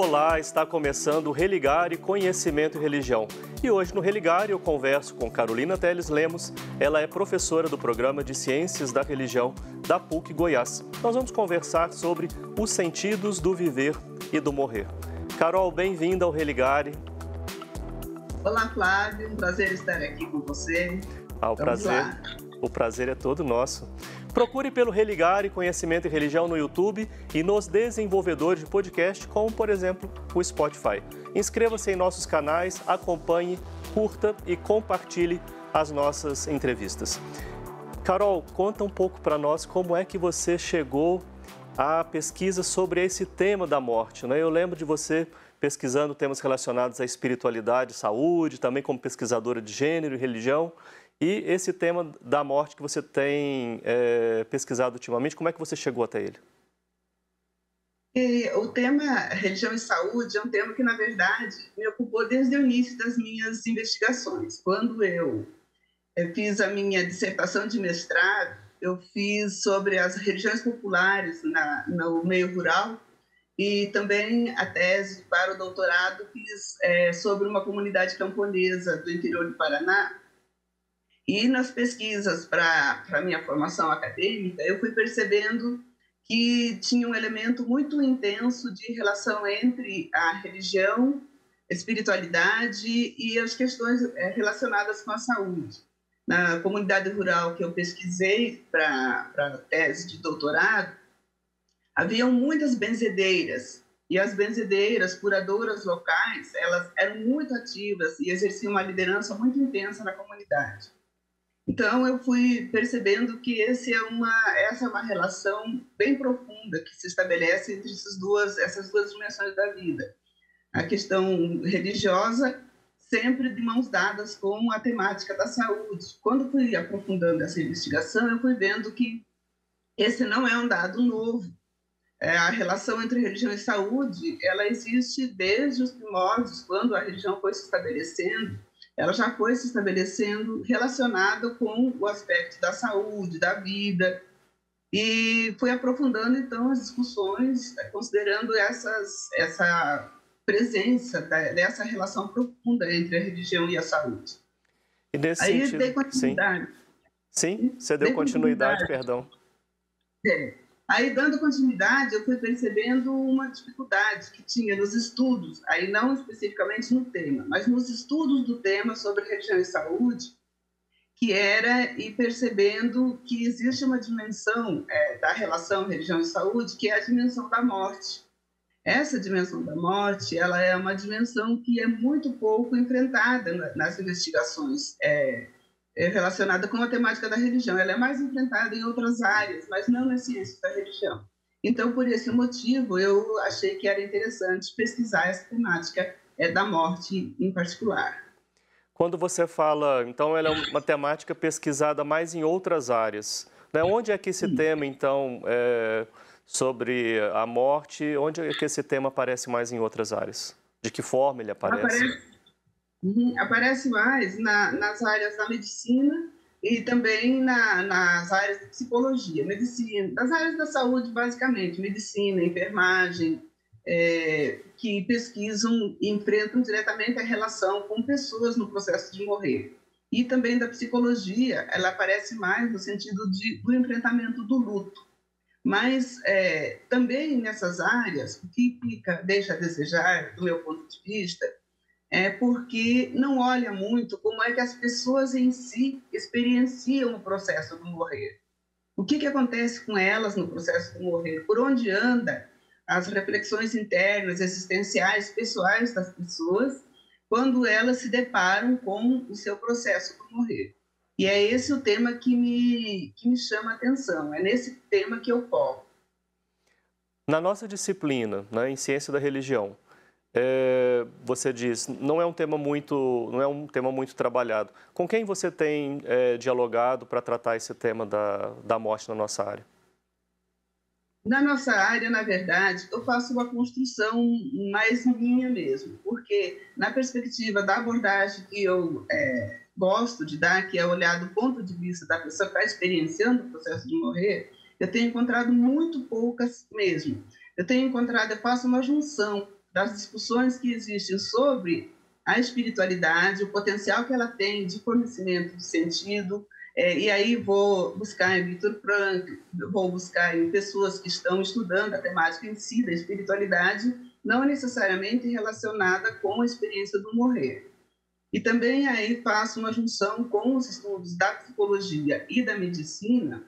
Olá, está começando o Religare Conhecimento e Religião. E hoje no Religare eu converso com Carolina Teles Lemos. Ela é professora do programa de Ciências da Religião da PUC Goiás. Nós vamos conversar sobre os sentidos do viver e do morrer. Carol, bem-vinda ao Religare. Olá, Flávio. Um prazer estar aqui com você. Ah, o prazer. O prazer é todo nosso. Procure pelo Religare Conhecimento e Religião no YouTube e nos desenvolvedores de podcast, como por exemplo o Spotify. Inscreva-se em nossos canais, acompanhe, curta e compartilhe as nossas entrevistas. Carol, conta um pouco para nós como é que você chegou à pesquisa sobre esse tema da morte. Né? Eu lembro de você pesquisando temas relacionados à espiritualidade, saúde, também como pesquisadora de gênero e religião. E esse tema da morte que você tem é, pesquisado ultimamente, como é que você chegou até ele? E o tema religião e saúde é um tema que, na verdade, me ocupou desde o início das minhas investigações. Quando eu, eu fiz a minha dissertação de mestrado, eu fiz sobre as religiões populares na, no meio rural e também a tese para o doutorado fiz é, sobre uma comunidade camponesa do interior do Paraná, e nas pesquisas para a minha formação acadêmica, eu fui percebendo que tinha um elemento muito intenso de relação entre a religião, espiritualidade e as questões é, relacionadas com a saúde. Na comunidade rural que eu pesquisei para a tese de doutorado, haviam muitas benzedeiras, e as benzedeiras, curadoras locais, elas eram muito ativas e exerciam uma liderança muito intensa na comunidade. Então eu fui percebendo que esse é uma, essa é uma relação bem profunda que se estabelece entre essas duas, essas duas dimensões da vida. A questão religiosa sempre de mãos dadas com a temática da saúde. Quando fui aprofundando essa investigação, eu fui vendo que esse não é um dado novo. É, a relação entre religião e saúde, ela existe desde os primórdios, quando a religião foi se estabelecendo, ela já foi se estabelecendo relacionada com o aspecto da saúde, da vida, e foi aprofundando então as discussões, eh, considerando essas, essa presença dessa relação profunda entre a religião e a saúde. E nesse Aí sentido, dei continuidade. Sim, sim você deu continuidade, continuidade, perdão. É. Aí, dando continuidade, eu fui percebendo uma dificuldade que tinha nos estudos, aí não especificamente no tema, mas nos estudos do tema sobre religião e saúde, que era ir percebendo que existe uma dimensão é, da relação religião e saúde, que é a dimensão da morte. Essa dimensão da morte, ela é uma dimensão que é muito pouco enfrentada nas investigações é, é relacionada com a temática da religião. Ela é mais enfrentada em outras áreas, mas não nas ciências da religião. Então, por esse motivo, eu achei que era interessante pesquisar essa temática é, da morte em particular. Quando você fala, então, ela é uma temática pesquisada mais em outras áreas. Né? Onde é que esse Sim. tema, então, é, sobre a morte, onde é que esse tema aparece mais em outras áreas? De que forma ele aparece? Aparece, Uhum. Aparece mais na, nas áreas da medicina e também na, nas áreas de psicologia, medicina, das áreas da saúde, basicamente, medicina, enfermagem, é, que pesquisam e enfrentam diretamente a relação com pessoas no processo de morrer. E também da psicologia, ela aparece mais no sentido de, do enfrentamento do luto. Mas é, também nessas áreas, o que deixa a desejar, do meu ponto de vista, é porque não olha muito como é que as pessoas em si experienciam o processo do morrer. O que, que acontece com elas no processo do morrer? Por onde anda as reflexões internas, existenciais, pessoais das pessoas quando elas se deparam com o seu processo do morrer. E é esse o tema que me, que me chama a atenção, é nesse tema que eu foco. Na nossa disciplina, né, em Ciência da Religião, é, você diz, não é um tema muito, não é um tema muito trabalhado. Com quem você tem é, dialogado para tratar esse tema da, da morte na nossa área? Na nossa área, na verdade, eu faço uma construção mais minha mesmo, porque na perspectiva da abordagem que eu é, gosto de dar, que é olhar do ponto de vista da pessoa que está experienciando o processo de morrer, eu tenho encontrado muito poucas mesmo. Eu tenho encontrado, eu faço uma junção das discussões que existem sobre a espiritualidade, o potencial que ela tem de conhecimento de sentido, é, e aí vou buscar em Victor Frank, vou buscar em pessoas que estão estudando a temática em si da espiritualidade, não necessariamente relacionada com a experiência do morrer. E também aí faço uma junção com os estudos da psicologia e da medicina,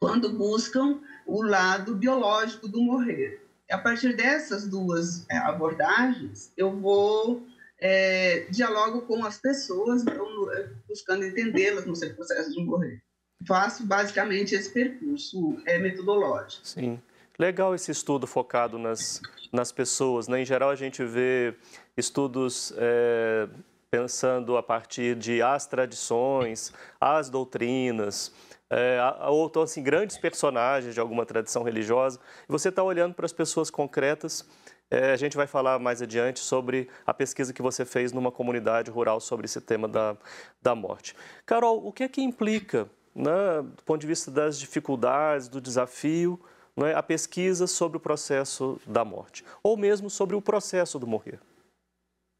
quando buscam o lado biológico do morrer. A partir dessas duas é, abordagens, eu vou é, dialogo com as pessoas, então, é, buscando entendê-las no seu processo de morrer. Faço basicamente esse percurso é, metodológico. Sim. Legal esse estudo focado nas, nas pessoas. Né? Em geral, a gente vê estudos é, pensando a partir de as tradições, as doutrinas, é, ou então, assim, grandes personagens de alguma tradição religiosa. E você está olhando para as pessoas concretas. É, a gente vai falar mais adiante sobre a pesquisa que você fez numa comunidade rural sobre esse tema da, da morte. Carol, o que é que implica, né, do ponto de vista das dificuldades, do desafio, né, a pesquisa sobre o processo da morte? Ou mesmo sobre o processo do morrer?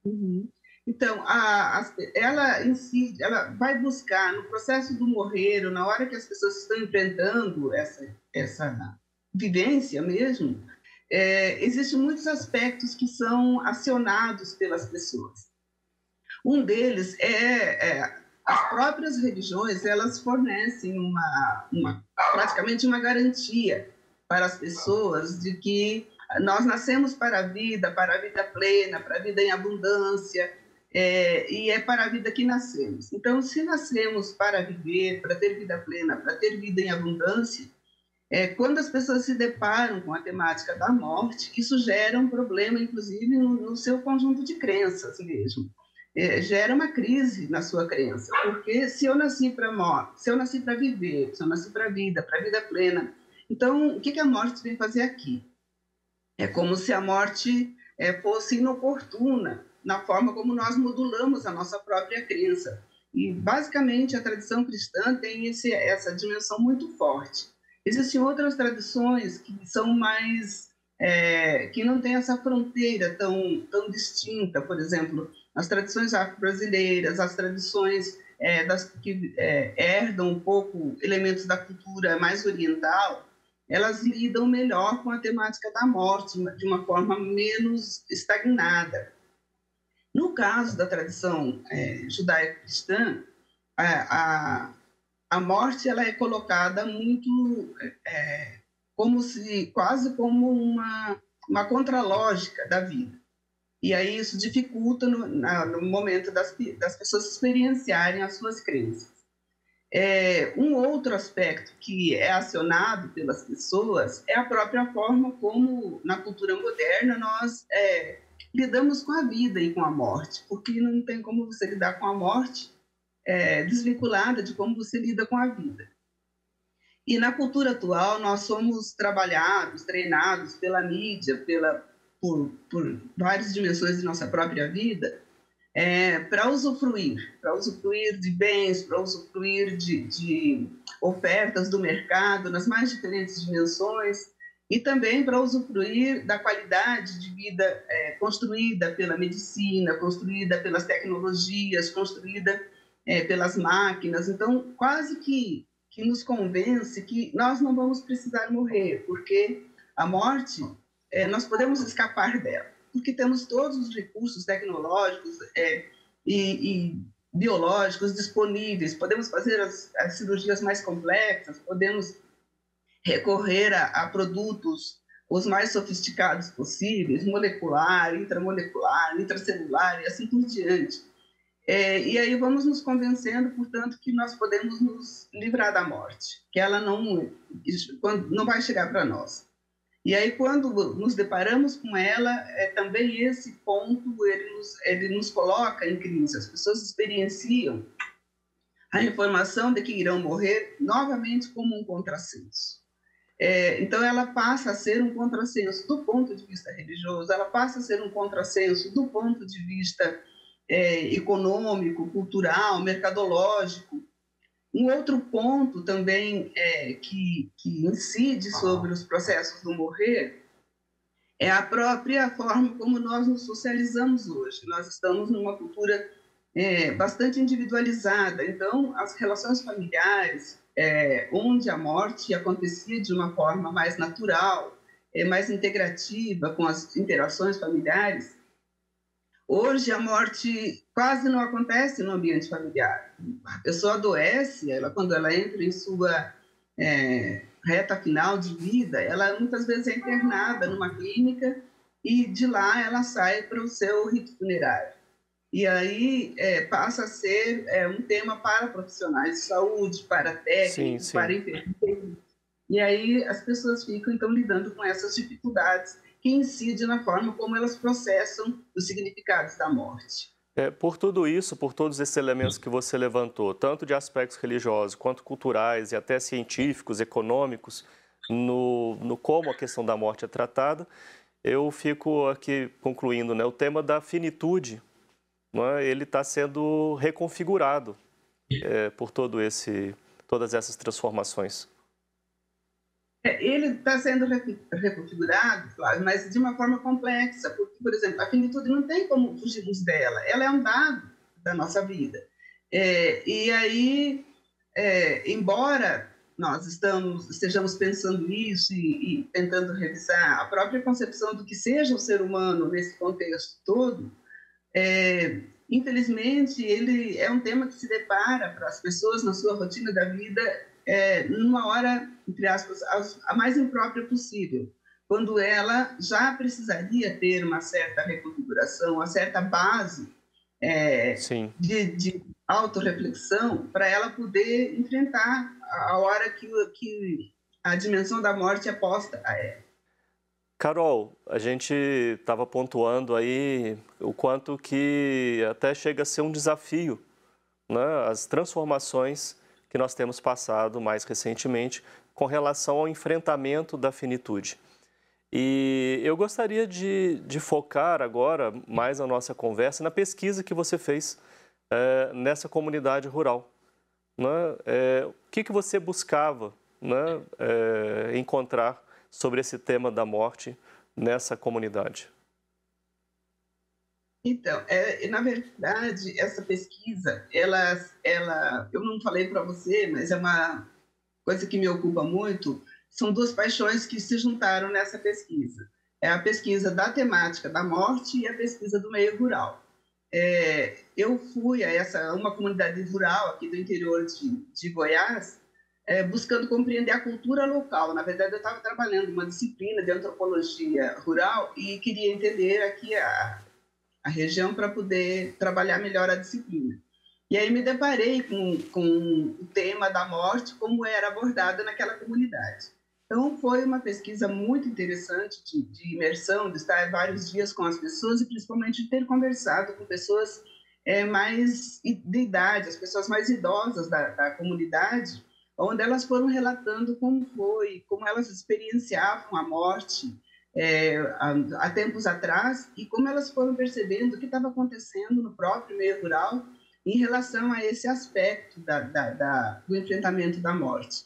Uhum. Então, a, a, ela si, ela vai buscar no processo do morrer, na hora que as pessoas estão enfrentando essa, essa vivência mesmo, é, existem muitos aspectos que são acionados pelas pessoas. Um deles é, é as próprias religiões, elas fornecem uma, uma, praticamente uma garantia para as pessoas de que nós nascemos para a vida, para a vida plena, para a vida em abundância, é, e é para a vida que nascemos. Então, se nascemos para viver, para ter vida plena, para ter vida em abundância, é, quando as pessoas se deparam com a temática da morte, isso gera um problema, inclusive, no, no seu conjunto de crenças mesmo. É, gera uma crise na sua crença, porque se eu nasci para morte, se eu nasci para viver, se eu nasci para a vida, para a vida plena, então o que, que a morte vem fazer aqui? É como se a morte é, fosse inoportuna na forma como nós modulamos a nossa própria crença. E, basicamente, a tradição cristã tem esse, essa dimensão muito forte. Existem outras tradições que são mais. É, que não têm essa fronteira tão, tão distinta, por exemplo, as tradições afro-brasileiras, as tradições é, das, que é, herdam um pouco elementos da cultura mais oriental, elas lidam melhor com a temática da morte, de uma forma menos estagnada. Caso da tradição é, judaico-cristã, a, a, a, morte ela é colocada muito é, como se quase como uma, uma contralógica da vida. E aí isso dificulta no, na, no momento das, das pessoas experienciarem as suas crenças. É, um outro aspecto que é acionado pelas pessoas é a própria forma como, na cultura moderna, nós é, lidamos com a vida e com a morte, porque não tem como você lidar com a morte é, desvinculada de como você lida com a vida. E na cultura atual, nós somos trabalhados, treinados pela mídia, pela, por, por várias dimensões de nossa própria vida, é, para usufruir, para usufruir de bens, para usufruir de, de ofertas do mercado nas mais diferentes dimensões, e também para usufruir da qualidade de vida é, construída pela medicina, construída pelas tecnologias, construída é, pelas máquinas. Então, quase que, que nos convence que nós não vamos precisar morrer, porque a morte, é, nós podemos escapar dela, porque temos todos os recursos tecnológicos é, e, e biológicos disponíveis, podemos fazer as, as cirurgias mais complexas, podemos recorrer a, a produtos os mais sofisticados possíveis, molecular, intramolecular, intracelular e assim por diante. É, e aí vamos nos convencendo, portanto, que nós podemos nos livrar da morte, que ela não, não vai chegar para nós. E aí, quando nos deparamos com ela, é, também esse ponto ele nos, ele nos coloca em crise. As pessoas experienciam a informação de que irão morrer novamente como um contrassenso. É, então, ela passa a ser um contrassenso do ponto de vista religioso, ela passa a ser um contrassenso do ponto de vista é, econômico, cultural, mercadológico. Um outro ponto também é, que, que incide sobre os processos do morrer é a própria forma como nós nos socializamos hoje. Nós estamos numa cultura é, bastante individualizada, então as relações familiares, é, onde a morte acontecia de uma forma mais natural, é, mais integrativa com as interações familiares, hoje a morte quase não acontece no ambiente familiar. A pessoa adoece, ela quando ela entra em sua é, reta final de vida, ela muitas vezes é internada numa clínica e de lá ela sai para o seu rito funerário. E aí é, passa a ser é, um tema para profissionais de saúde, para técnicos, sim, sim. para enfermeiros. E aí as pessoas ficam então lidando com essas dificuldades que incidem na forma como elas processam os significados da morte. É, por tudo isso, por todos esses elementos que você levantou, tanto de aspectos religiosos quanto culturais e até científicos, econômicos, no, no como a questão da morte é tratada, eu fico aqui concluindo, né, o tema da finitude, é? ele está sendo reconfigurado é, por todo esse, todas essas transformações. É, ele está sendo reconfigurado, Flávio, mas de uma forma complexa, porque, por exemplo, a finitude não tem como fugirmos dela, ela é um dado da nossa vida. É, e aí, é, embora nós estamos, estejamos pensando isso e, e, tentando revisar a própria concepção do que seja o ser humano nesse contexto todo, é, infelizmente, ele é um tema que se depara para as pessoas na sua rotina da vida é, numa hora, entre aspas, a mais imprópria possível, quando ela já precisaria ter uma certa reconfiguração, uma certa base é, de, de autorreflexão para ela poder enfrentar a hora que, que a dimensão da morte é posta a ela. Carol, a gente estava pontuando aí o quanto que até chega a ser um desafio, né? as transformações que nós temos passado mais recentemente com relação ao enfrentamento da finitude. E eu gostaria de, de focar agora mais a nossa conversa na pesquisa que você fez é, nessa comunidade rural. Né? É, o que, que você buscava né, é, encontrar sobre esse tema da morte nessa comunidade? Então, é, na verdade, essa pesquisa, ela, ela, eu não falei para você, mas é uma coisa que me ocupa muito. São duas paixões que se juntaram nessa pesquisa. É a pesquisa da temática da morte e a pesquisa do meio rural. É, eu fui a essa uma comunidade rural aqui do interior de, de Goiás, é, buscando compreender a cultura local. Na verdade, eu estava trabalhando uma disciplina de antropologia rural e queria entender aqui a, a região para poder trabalhar melhor a disciplina. E aí me deparei com, com o tema da morte, como era abordada naquela comunidade. Então, foi uma pesquisa muito interessante de, de, imersão, de estar vários dias com as pessoas e principalmente de ter conversado com pessoas é, mais de idade, as pessoas mais idosas da, da comunidade, onde elas foram relatando como foi, como elas experienciavam a morte, é, há, tempos atrás e como elas foram percebendo o que estava acontecendo no próprio meio rural em relação a esse aspecto da, da, da, do enfrentamento da morte.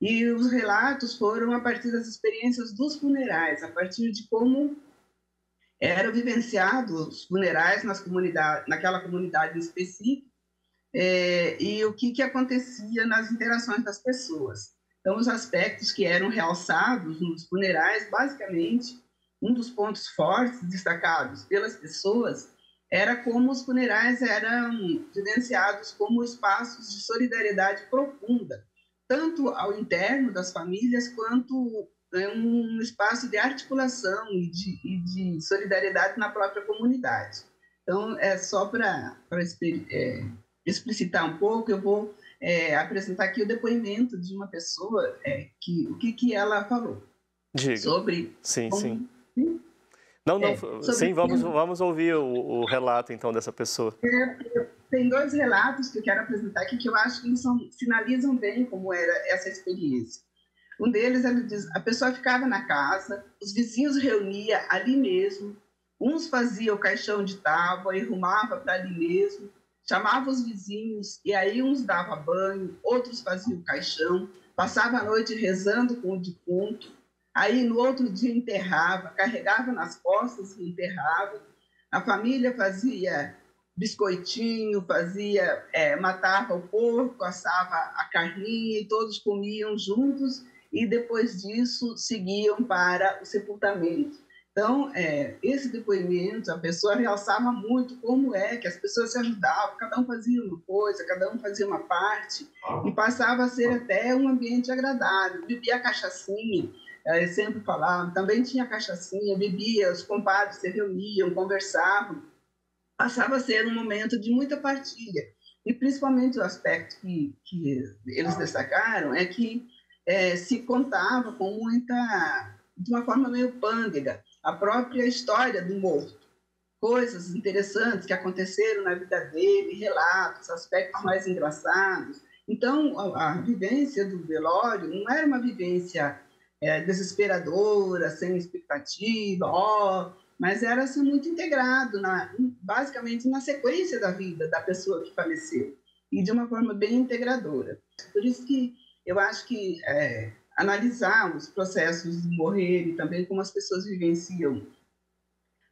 E os relatos foram a partir das experiências dos funerais, a partir de como eram vivenciados os funerais nas comunidades, naquela comunidade específica é, e o que, que acontecia nas interações das pessoas. Então, os aspectos que eram realçados nos funerais, basicamente, um dos pontos fortes destacados pelas pessoas era como os funerais eram vivenciados como espaços de solidariedade profunda, tanto ao interno das famílias quanto né, um espaço de articulação e de, e de solidariedade na própria comunidade. Então, é só para é, explicitar um pouco, eu vou é, apresentar aqui o depoimento de uma pessoa é, que o que, que ela falou. Diga. sobre sim como, sim. Não não é, sim vamos vamos ouvir o, o, relato então dessa pessoa. É, tem dois relatos que eu quero apresentar aqui que eu acho que são, sinalizam bem como era essa experiência. Um deles ele diz a pessoa ficava na casa os vizinhos reunia ali mesmo uns faziam o caixão de tábua e rumava para ali mesmo chamava os vizinhos e aí uns dava banho, outros faziam caixão, passava a noite rezando com o defunto. Aí no outro dia enterrava, carregava nas costas e enterrava. A família fazia biscoitinho, fazia, é, matava o porco, assava a carninha e todos comiam juntos e depois disso seguiam para o sepultamento. Então, é, esse depoimento, a pessoa realçava muito como é que as pessoas se ajudavam, cada um fazia uma coisa, cada um fazia uma parte, e passava a ser até um ambiente agradável. Bebia cachaçinha, é, sempre falava, também tinha cachaçinha, bebia, os compadres se reuniam, conversavam. Passava a ser um momento de muita partilha. E principalmente o aspecto que, que eles destacaram é que é, se contava com muita, de uma forma meio pândega, a própria história do morto, coisas interessantes que aconteceram na vida dele, relatos, aspectos mais engraçados. Então, a, a vivência do velório não era uma vivência é, desesperadora, sem expectativa, ó, mas era assim, muito integrado, na, basicamente na sequência da vida da pessoa que faleceu, e de uma forma bem integradora. Por isso que eu acho que é, analisar os processos de morrer e também como as pessoas vivenciam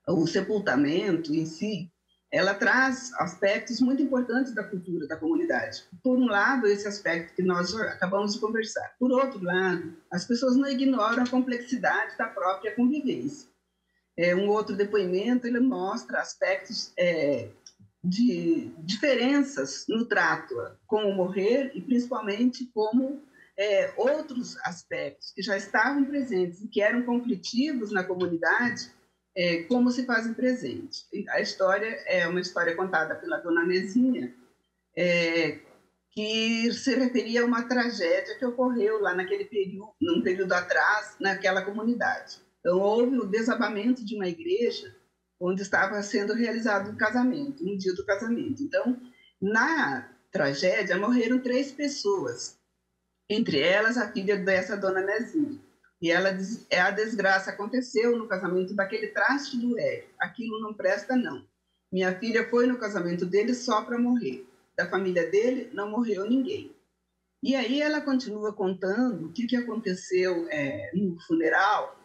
o sepultamento em si, ela traz aspectos muito importantes da cultura da comunidade. Por um lado, esse aspecto que nós acabamos de conversar. Por outro lado, as pessoas não ignoram a complexidade da própria convivência. É, um outro depoimento ele mostra aspectos é, de diferenças no trato com o morrer e principalmente como é, outros aspectos que já estavam presentes e que eram conflitivos na comunidade, é, como se fazem presente. A história é uma história contada pela dona Nezinha, é, que se referia a uma tragédia que ocorreu lá naquele período, num período atrás, naquela comunidade. Então, houve o desabamento de uma igreja onde estava sendo realizado um casamento, um dia do casamento. Então, na tragédia, morreram três pessoas, entre elas a filha dessa dona Nezinha. E ela diz, é a desgraça aconteceu no casamento daquele traste do Hélio. Aquilo não presta, não. Minha filha foi no casamento dele só para morrer. Da família dele não morreu ninguém. E aí ela continua contando o que, que aconteceu é, no funeral.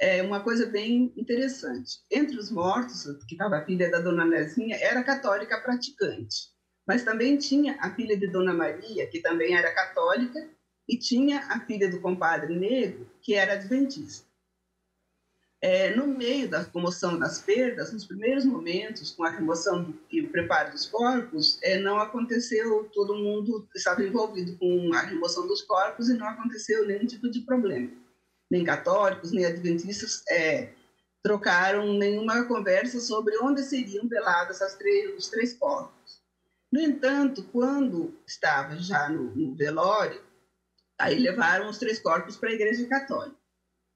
É uma coisa bem interessante. Entre os mortos, que estava a filha da dona Nezinha, era católica praticante. Mas também tinha a filha de Dona Maria, que também era católica, e tinha a filha do compadre negro, que era adventista. É, no meio da comoção das perdas, nos primeiros momentos, com a remoção e o preparo dos corpos, é, não aconteceu, todo mundo estava envolvido com a remoção dos corpos e não aconteceu nenhum tipo de problema. Nem católicos, nem adventistas é, trocaram nenhuma conversa sobre onde seriam veladas as três, os três corpos. No entanto, quando estava já no, no velório, Aí levaram os três corpos para a Igreja Católica.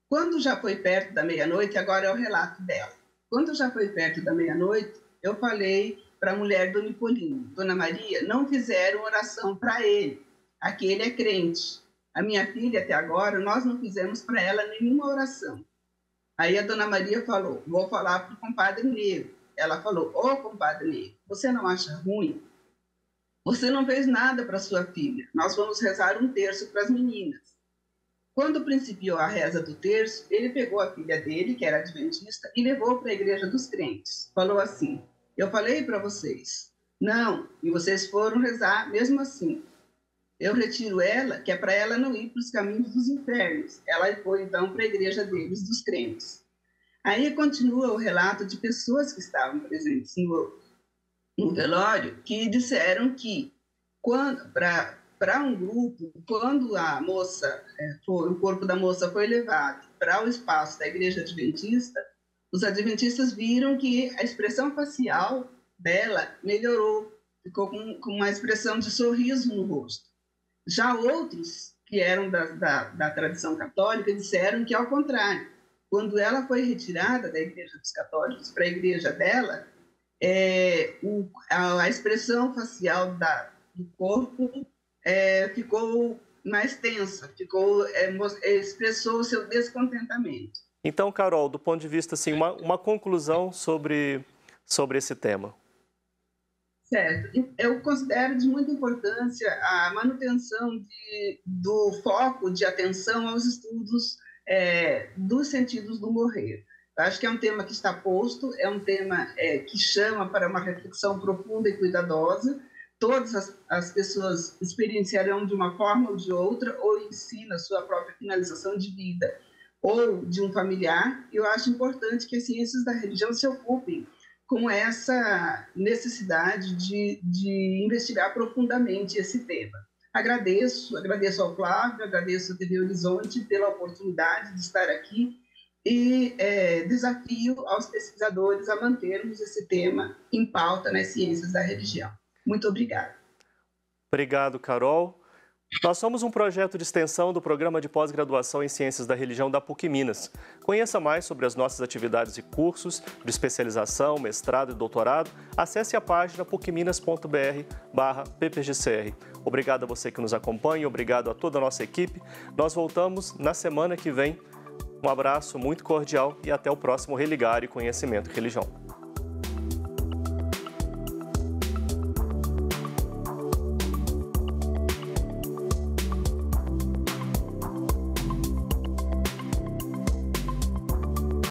Quando já foi perto da meia-noite, agora é o relato dela. Quando já foi perto da meia-noite, eu falei para a mulher do Nipolino, Dona Maria, não fizeram oração para ele. Aquele é crente. A minha filha, até agora, nós não fizemos para ela nenhuma oração. Aí a Dona Maria falou, vou falar para o compadre Negro. Ela falou, ô oh, compadre Negro, você não acha ruim você não fez nada para sua filha. Nós vamos rezar um terço para as meninas. Quando principiou a reza do terço, ele pegou a filha dele, que era adventista, e levou para a igreja dos crentes. Falou assim: Eu falei para vocês. Não, e vocês foram rezar mesmo assim. Eu retiro ela, que é para ela não ir para os caminhos dos infernos. Ela foi então para a igreja deles, dos crentes. Aí continua o relato de pessoas que estavam presentes no, no velório que disseram que quando para um grupo, quando a moça, é, foi, o corpo da moça foi levado para o espaço da igreja adventista, os adventistas viram que a expressão facial dela melhorou, ficou com, com uma expressão de sorriso no rosto. Já outros, que eram da, da, da tradição católica, disseram que, ao contrário, quando ela foi retirada da igreja dos católicos para a igreja dela, é, o, a, a, expressão facial da, do corpo é, ficou mais tensa, ficou, é, expressou o seu descontentamento. Então, Carol, do ponto de vista, assim, uma, uma conclusão sobre, sobre esse tema. Certo. Eu considero de muita importância a manutenção de, do foco de atenção aos estudos é, dos sentidos do morrer. Acho que é um tema que está posto, é um tema é, que chama para uma reflexão profunda e cuidadosa. Todas as, as pessoas experienciarão de uma forma ou de outra, ou em si, na sua própria finalização de vida, ou de um familiar. Eu acho importante que as ciências da religião se ocupem com essa necessidade de, de investigar profundamente esse tema. Agradeço, agradeço ao Flávio, agradeço ao TV Horizonte pela oportunidade de estar aqui e é, desafio aos pesquisadores a mantermos esse tema em pauta nas ciências da religião. Muito obrigada. Obrigado, Carol. Nós somos um projeto de extensão do Programa de Pós-Graduação em Ciências da Religião da PUC Minas. Conheça mais sobre as nossas atividades e cursos de especialização, mestrado e doutorado. Acesse a página pucminas.br/ppgcr. Obrigado a você que nos acompanha, obrigado a toda a nossa equipe. Nós voltamos na semana que vem. Um abraço muito cordial e até o próximo Religar e Conhecimento e Religião.